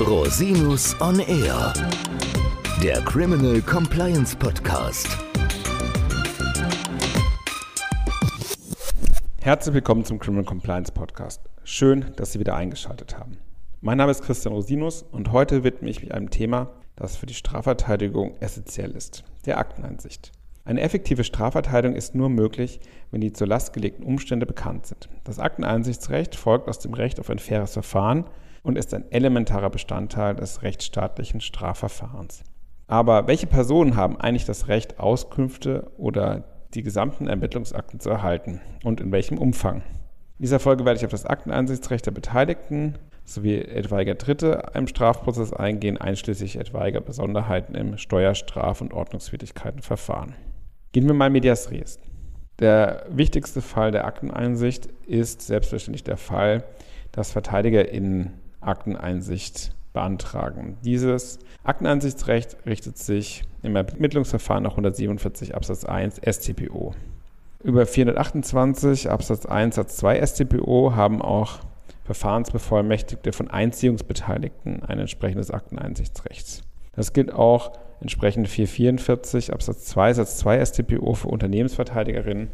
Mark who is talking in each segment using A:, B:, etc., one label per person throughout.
A: Rosinus on Air, der Criminal Compliance Podcast.
B: Herzlich willkommen zum Criminal Compliance Podcast. Schön, dass Sie wieder eingeschaltet haben. Mein Name ist Christian Rosinus und heute widme ich mich einem Thema, das für die Strafverteidigung essentiell ist, der Akteneinsicht. Eine effektive Strafverteidigung ist nur möglich, wenn die zur Last gelegten Umstände bekannt sind. Das Akteneinsichtsrecht folgt aus dem Recht auf ein faires Verfahren und ist ein elementarer Bestandteil des rechtsstaatlichen Strafverfahrens. Aber welche Personen haben eigentlich das Recht, Auskünfte oder die gesamten Ermittlungsakten zu erhalten und in welchem Umfang? In dieser Folge werde ich auf das Akteneinsichtsrecht der Beteiligten sowie etwaiger Dritte im Strafprozess eingehen, einschließlich etwaiger Besonderheiten im Steuerstraf- und Ordnungswidrigkeitenverfahren. Gehen wir mal medias res. Der wichtigste Fall der Akteneinsicht ist selbstverständlich der Fall, dass Verteidiger in Akteneinsicht beantragen. Dieses Akteneinsichtsrecht richtet sich im Ermittlungsverfahren nach 147 Absatz 1 StPO. Über 428 Absatz 1 Satz 2 StPO haben auch Verfahrensbevollmächtigte von Einziehungsbeteiligten ein entsprechendes Akteneinsichtsrecht. Das gilt auch entsprechend 444 Absatz 2 Satz 2 StPO für Unternehmensverteidigerinnen,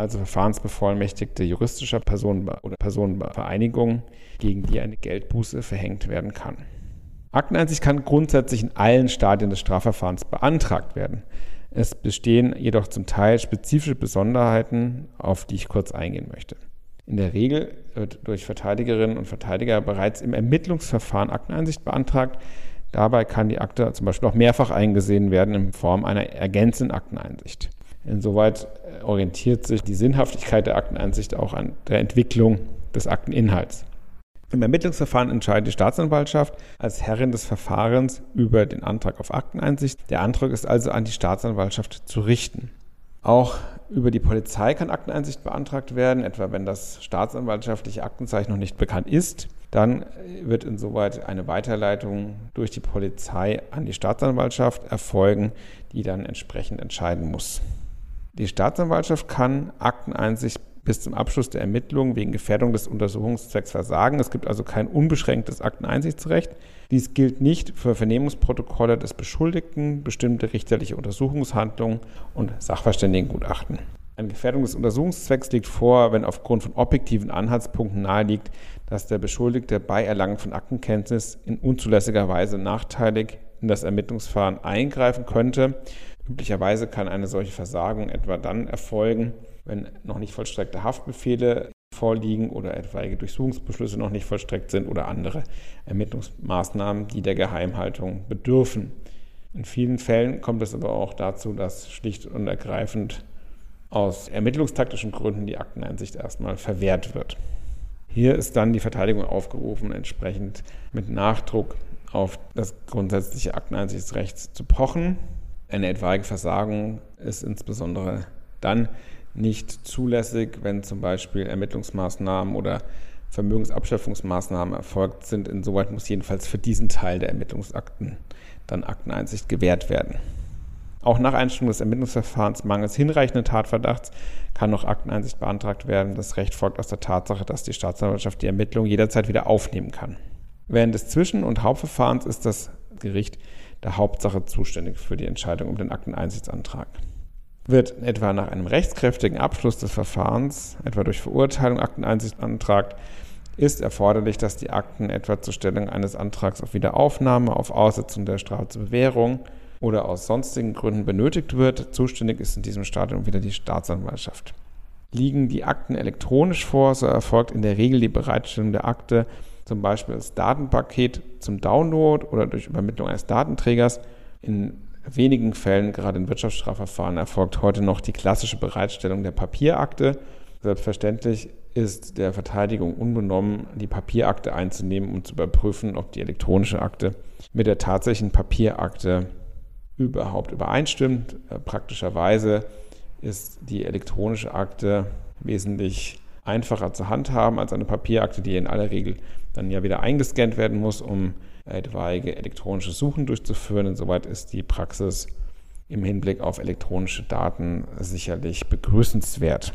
B: also Verfahrensbevollmächtigte juristischer Personen oder Personenvereinigungen, gegen die eine Geldbuße verhängt werden kann. Akteneinsicht kann grundsätzlich in allen Stadien des Strafverfahrens beantragt werden. Es bestehen jedoch zum Teil spezifische Besonderheiten, auf die ich kurz eingehen möchte. In der Regel wird durch Verteidigerinnen und Verteidiger bereits im Ermittlungsverfahren Akteneinsicht beantragt, Dabei kann die Akte zum Beispiel auch mehrfach eingesehen werden in Form einer ergänzenden Akteneinsicht. Insoweit äh, orientiert sich die Sinnhaftigkeit der Akteneinsicht auch an der Entwicklung des Akteninhalts. Im Ermittlungsverfahren entscheidet die Staatsanwaltschaft als Herrin des Verfahrens über den Antrag auf Akteneinsicht. Der Antrag ist also an die Staatsanwaltschaft zu richten. Auch über die Polizei kann Akteneinsicht beantragt werden, etwa wenn das staatsanwaltschaftliche Aktenzeichen noch nicht bekannt ist. Dann wird insoweit eine Weiterleitung durch die Polizei an die Staatsanwaltschaft erfolgen, die dann entsprechend entscheiden muss. Die Staatsanwaltschaft kann Akteneinsicht bis zum Abschluss der Ermittlungen wegen Gefährdung des Untersuchungszwecks versagen. Es gibt also kein unbeschränktes Akteneinsichtsrecht. Dies gilt nicht für Vernehmungsprotokolle des Beschuldigten, bestimmte richterliche Untersuchungshandlungen und Sachverständigengutachten. Eine Gefährdung des Untersuchungszwecks liegt vor, wenn aufgrund von objektiven Anhaltspunkten naheliegt, dass der Beschuldigte bei Erlangen von Aktenkenntnis in unzulässiger Weise nachteilig in das Ermittlungsverfahren eingreifen könnte. Üblicherweise kann eine solche Versagung etwa dann erfolgen, wenn noch nicht vollstreckte Haftbefehle vorliegen oder etwaige Durchsuchungsbeschlüsse noch nicht vollstreckt sind oder andere Ermittlungsmaßnahmen, die der Geheimhaltung bedürfen. In vielen Fällen kommt es aber auch dazu, dass schlicht und ergreifend aus ermittlungstaktischen Gründen die Akteneinsicht erstmal verwehrt wird. Hier ist dann die Verteidigung aufgerufen, entsprechend mit Nachdruck auf das grundsätzliche Akteneininsichtsrecht zu pochen. Eine etwaige Versagung ist insbesondere dann nicht zulässig, wenn zum Beispiel Ermittlungsmaßnahmen oder Vermögensabschöpfungsmaßnahmen erfolgt sind. Insoweit muss jedenfalls für diesen Teil der Ermittlungsakten dann Akteneinsicht gewährt werden. Auch nach Einstellung des Ermittlungsverfahrens mangels hinreichenden Tatverdachts kann noch Akteneinsicht beantragt werden. Das Recht folgt aus der Tatsache, dass die Staatsanwaltschaft die Ermittlung jederzeit wieder aufnehmen kann. Während des Zwischen- und Hauptverfahrens ist das Gericht der Hauptsache zuständig für die Entscheidung um den Akteneinsichtsantrag. Wird etwa nach einem rechtskräftigen Abschluss des Verfahrens, etwa durch Verurteilung, Akteneinsicht beantragt, ist erforderlich, dass die Akten etwa zur Stellung eines Antrags auf Wiederaufnahme, auf Aussetzung der Strafe zur Bewährung oder aus sonstigen Gründen benötigt wird. Zuständig ist in diesem Stadium wieder die Staatsanwaltschaft. Liegen die Akten elektronisch vor, so erfolgt in der Regel die Bereitstellung der Akte zum Beispiel als Datenpaket zum Download oder durch Übermittlung eines Datenträgers. In wenigen Fällen, gerade in Wirtschaftsstrafverfahren, erfolgt heute noch die klassische Bereitstellung der Papierakte. Selbstverständlich ist der Verteidigung unbenommen, die Papierakte einzunehmen und zu überprüfen, ob die elektronische Akte mit der tatsächlichen Papierakte überhaupt übereinstimmt. Praktischerweise ist die elektronische Akte wesentlich einfacher zu handhaben als eine Papierakte, die in aller Regel dann ja wieder eingescannt werden muss, um etwaige elektronische Suchen durchzuführen. Insoweit ist die Praxis im Hinblick auf elektronische Daten sicherlich begrüßenswert.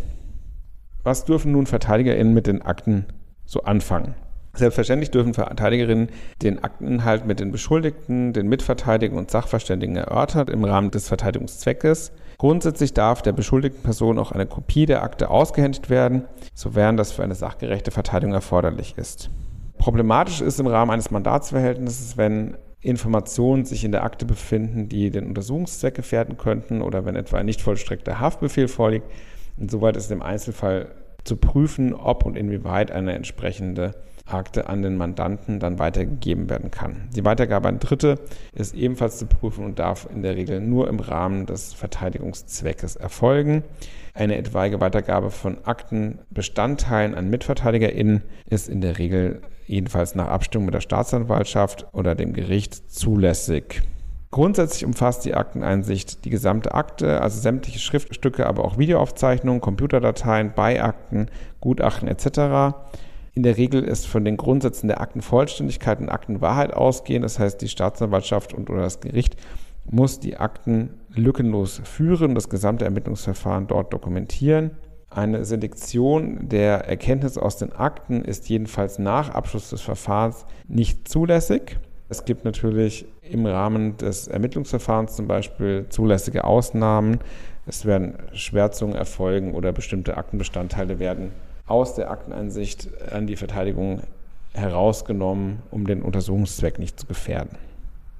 B: Was dürfen nun VerteidigerInnen mit den Akten so anfangen? Selbstverständlich dürfen Verteidigerinnen den Akteninhalt mit den Beschuldigten, den Mitverteidigern und Sachverständigen erörtern im Rahmen des Verteidigungszweckes. Grundsätzlich darf der beschuldigten Person auch eine Kopie der Akte ausgehändigt werden, sofern das für eine sachgerechte Verteidigung erforderlich ist. Problematisch ist im Rahmen eines Mandatsverhältnisses, wenn Informationen sich in der Akte befinden, die den Untersuchungszweck gefährden könnten oder wenn etwa ein nicht vollstreckter Haftbefehl vorliegt. Insoweit ist im Einzelfall zu prüfen, ob und inwieweit eine entsprechende Akte an den Mandanten dann weitergegeben werden kann. Die Weitergabe an Dritte ist ebenfalls zu prüfen und darf in der Regel nur im Rahmen des Verteidigungszweckes erfolgen. Eine etwaige Weitergabe von Aktenbestandteilen an MitverteidigerInnen ist in der Regel jedenfalls nach Abstimmung mit der Staatsanwaltschaft oder dem Gericht zulässig. Grundsätzlich umfasst die Akteneinsicht die gesamte Akte, also sämtliche Schriftstücke, aber auch Videoaufzeichnungen, Computerdateien, Beiakten, Gutachten etc. In der Regel ist von den Grundsätzen der Aktenvollständigkeit und Aktenwahrheit ausgehen. Das heißt, die Staatsanwaltschaft und oder das Gericht muss die Akten lückenlos führen, das gesamte Ermittlungsverfahren dort dokumentieren. Eine Selektion der Erkenntnisse aus den Akten ist jedenfalls nach Abschluss des Verfahrens nicht zulässig. Es gibt natürlich im Rahmen des Ermittlungsverfahrens zum Beispiel zulässige Ausnahmen. Es werden Schwärzungen erfolgen oder bestimmte Aktenbestandteile werden aus der Akteneinsicht an die Verteidigung herausgenommen, um den Untersuchungszweck nicht zu gefährden.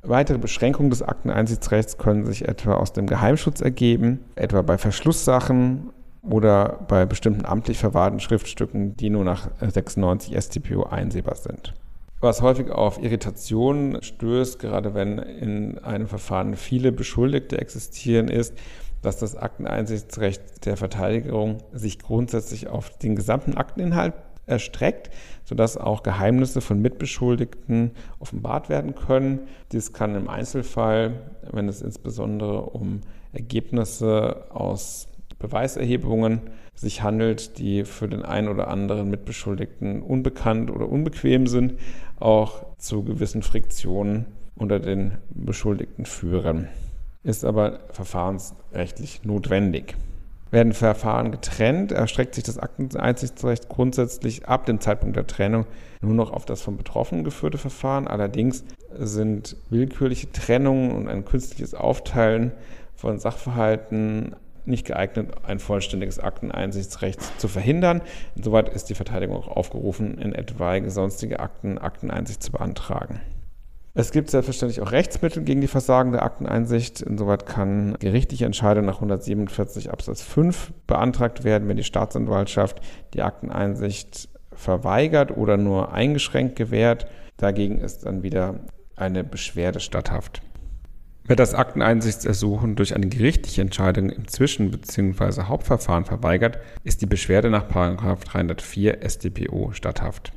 B: Weitere Beschränkungen des Akteneinsichtsrechts können sich etwa aus dem Geheimschutz ergeben, etwa bei Verschlusssachen oder bei bestimmten amtlich verwahrten Schriftstücken, die nur nach 96 StPO einsehbar sind. Was häufig auf Irritationen stößt, gerade wenn in einem Verfahren viele Beschuldigte existieren, ist, dass das Akteneinsichtsrecht der Verteidigung sich grundsätzlich auf den gesamten Akteninhalt erstreckt, sodass auch Geheimnisse von Mitbeschuldigten offenbart werden können. Dies kann im Einzelfall, wenn es insbesondere um Ergebnisse aus Beweiserhebungen sich handelt, die für den einen oder anderen Mitbeschuldigten unbekannt oder unbequem sind, auch zu gewissen Friktionen unter den Beschuldigten führen ist aber verfahrensrechtlich notwendig. Werden Verfahren getrennt, erstreckt sich das Akteneinsichtsrecht grundsätzlich ab dem Zeitpunkt der Trennung nur noch auf das vom Betroffenen geführte Verfahren. Allerdings sind willkürliche Trennungen und ein künstliches Aufteilen von Sachverhalten nicht geeignet, ein vollständiges Akteneinsichtsrecht zu verhindern. Insoweit ist die Verteidigung auch aufgerufen, in etwaige sonstige Akten Akteneinsicht zu beantragen. Es gibt selbstverständlich auch Rechtsmittel gegen die versagende Akteneinsicht. Insoweit kann gerichtliche Entscheidung nach 147 Absatz 5 beantragt werden, wenn die Staatsanwaltschaft die Akteneinsicht verweigert oder nur eingeschränkt gewährt. Dagegen ist dann wieder eine Beschwerde statthaft. Wird das Akteneinsichtsersuchen durch eine gerichtliche Entscheidung im Zwischen- bzw. Hauptverfahren verweigert, ist die Beschwerde nach 304 StPO statthaft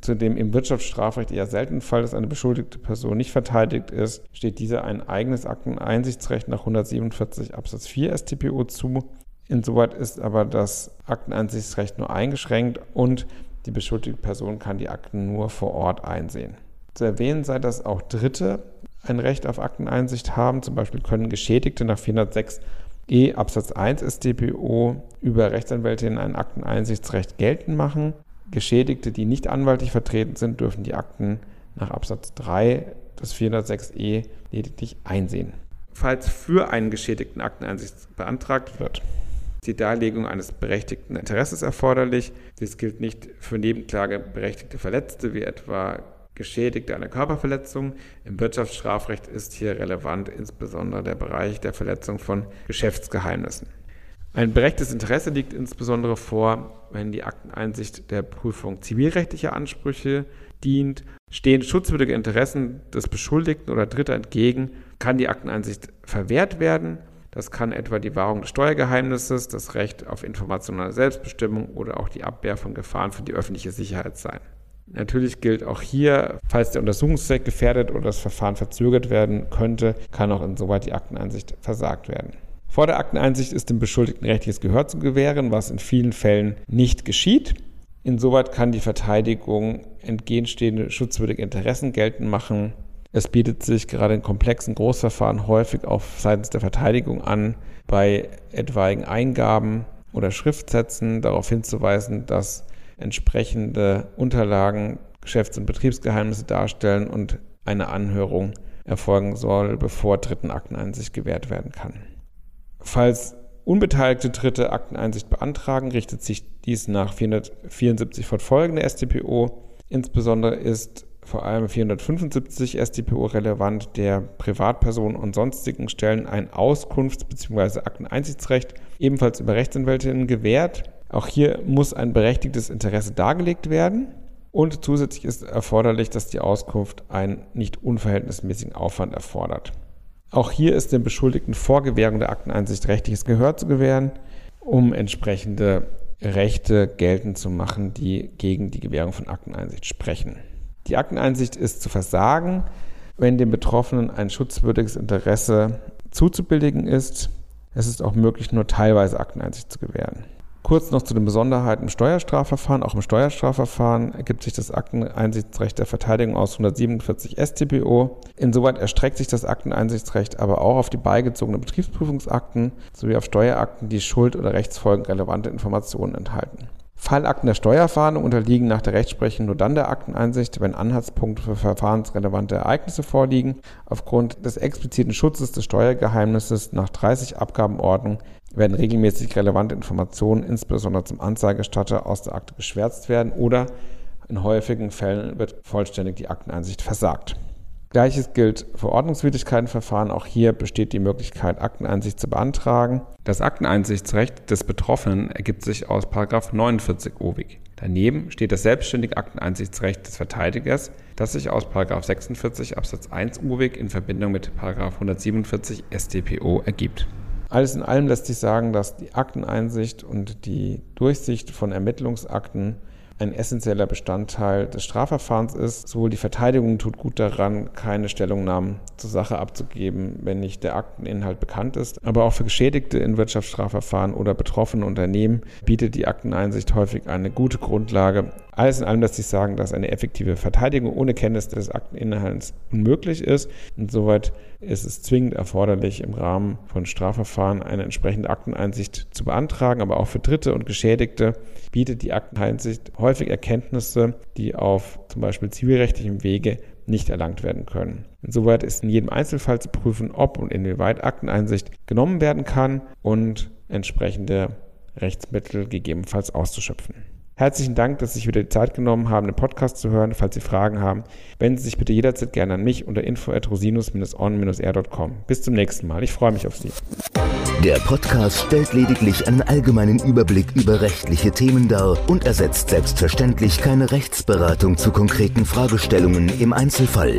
B: zu dem im Wirtschaftsstrafrecht eher seltenen Fall, dass eine beschuldigte Person nicht verteidigt ist, steht dieser ein eigenes Akteneinsichtsrecht nach 147 Absatz 4 StPO zu. Insoweit ist aber das Akteneinsichtsrecht nur eingeschränkt und die beschuldigte Person kann die Akten nur vor Ort einsehen. Zu erwähnen sei, dass auch Dritte ein Recht auf Akteneinsicht haben. Zum Beispiel können Geschädigte nach 406 E Absatz 1 StPO über Rechtsanwältinnen ein Akteneinsichtsrecht geltend machen. Geschädigte, die nicht anwaltlich vertreten sind, dürfen die Akten nach Absatz 3 des 406e lediglich einsehen. Falls für einen Geschädigten Akteneinsicht beantragt wird, ist die Darlegung eines berechtigten Interesses erforderlich. Dies gilt nicht für nebenklageberechtigte Verletzte, wie etwa Geschädigte einer Körperverletzung. Im Wirtschaftsstrafrecht ist hier relevant insbesondere der Bereich der Verletzung von Geschäftsgeheimnissen. Ein berechtigtes Interesse liegt insbesondere vor, wenn die Akteneinsicht der Prüfung zivilrechtlicher Ansprüche dient. Stehen schutzwürdige Interessen des Beschuldigten oder Dritter entgegen, kann die Akteneinsicht verwehrt werden. Das kann etwa die Wahrung des Steuergeheimnisses, das Recht auf informationelle Selbstbestimmung oder auch die Abwehr von Gefahren für die öffentliche Sicherheit sein. Natürlich gilt auch hier, falls der Untersuchungszweck gefährdet oder das Verfahren verzögert werden könnte, kann auch insoweit die Akteneinsicht versagt werden. Vor der Akteneinsicht ist dem Beschuldigten rechtliches Gehör zu gewähren, was in vielen Fällen nicht geschieht. Insoweit kann die Verteidigung entgegenstehende schutzwürdige Interessen geltend machen. Es bietet sich gerade in komplexen Großverfahren häufig auf seitens der Verteidigung an, bei etwaigen Eingaben oder Schriftsätzen darauf hinzuweisen, dass entsprechende Unterlagen Geschäfts- und Betriebsgeheimnisse darstellen und eine Anhörung erfolgen soll, bevor dritten Akteneinsicht gewährt werden kann. Falls unbeteiligte Dritte Akteneinsicht beantragen, richtet sich dies nach 474 fortfolgende StPO. Insbesondere ist vor allem 475 StPO relevant, der Privatpersonen und sonstigen Stellen ein Auskunfts- bzw. Akteneinsichtsrecht ebenfalls über Rechtsanwältinnen gewährt. Auch hier muss ein berechtigtes Interesse dargelegt werden. Und zusätzlich ist erforderlich, dass die Auskunft einen nicht unverhältnismäßigen Aufwand erfordert. Auch hier ist dem Beschuldigten vor Gewährung der Akteneinsicht rechtliches Gehör zu gewähren, um entsprechende Rechte geltend zu machen, die gegen die Gewährung von Akteneinsicht sprechen. Die Akteneinsicht ist zu versagen, wenn dem Betroffenen ein schutzwürdiges Interesse zuzubilligen ist. Es ist auch möglich, nur teilweise Akteneinsicht zu gewähren. Kurz noch zu den Besonderheiten im Steuerstrafverfahren. Auch im Steuerstrafverfahren ergibt sich das Akteneinsichtsrecht der Verteidigung aus 147 StPO. Insoweit erstreckt sich das Akteneinsichtsrecht aber auch auf die beigezogenen Betriebsprüfungsakten sowie auf Steuerakten, die Schuld- oder Rechtsfolgen relevante Informationen enthalten. Fallakten der Steuerfahndung unterliegen nach der Rechtsprechung nur dann der Akteneinsicht, wenn Anhaltspunkte für verfahrensrelevante Ereignisse vorliegen. Aufgrund des expliziten Schutzes des Steuergeheimnisses nach 30 Abgabenordnung werden regelmäßig relevante Informationen, insbesondere zum Anzeigestatter, aus der Akte geschwärzt werden oder in häufigen Fällen wird vollständig die Akteneinsicht versagt. Gleiches gilt für Ordnungswidrigkeitenverfahren. Auch hier besteht die Möglichkeit, Akteneinsicht zu beantragen. Das Akteneinsichtsrecht des Betroffenen ergibt sich aus 49 OWIG. Daneben steht das selbstständige Akteneinsichtsrecht des Verteidigers, das sich aus 46 Absatz 1 UWIG in Verbindung mit 147 StPO ergibt. Alles in allem lässt sich sagen, dass die Akteneinsicht und die Durchsicht von Ermittlungsakten ein essentieller Bestandteil des Strafverfahrens ist. Sowohl die Verteidigung tut gut daran, keine Stellungnahmen zur Sache abzugeben, wenn nicht der Akteninhalt bekannt ist. Aber auch für Geschädigte in Wirtschaftsstrafverfahren oder betroffene Unternehmen bietet die Akteneinsicht häufig eine gute Grundlage. Alles in allem lässt sich sagen, dass eine effektive Verteidigung ohne Kenntnis des Akteninhalts unmöglich ist. Insoweit ist es zwingend erforderlich, im Rahmen von Strafverfahren eine entsprechende Akteneinsicht zu beantragen. Aber auch für Dritte und Geschädigte bietet die Akteneinsicht häufig Erkenntnisse, die auf zum Beispiel zivilrechtlichem Wege nicht erlangt werden können. Insoweit ist in jedem Einzelfall zu prüfen, ob und inwieweit Akteneinsicht genommen werden kann und entsprechende Rechtsmittel gegebenenfalls auszuschöpfen. Herzlichen Dank, dass Sie sich wieder die Zeit genommen haben, den Podcast zu hören. Falls Sie Fragen haben, wenden Sie sich bitte jederzeit gerne an mich unter info@rosinus-on-r.com. Bis zum nächsten Mal. Ich freue mich auf Sie.
A: Der Podcast stellt lediglich einen allgemeinen Überblick über rechtliche Themen dar und ersetzt selbstverständlich keine Rechtsberatung zu konkreten Fragestellungen im Einzelfall.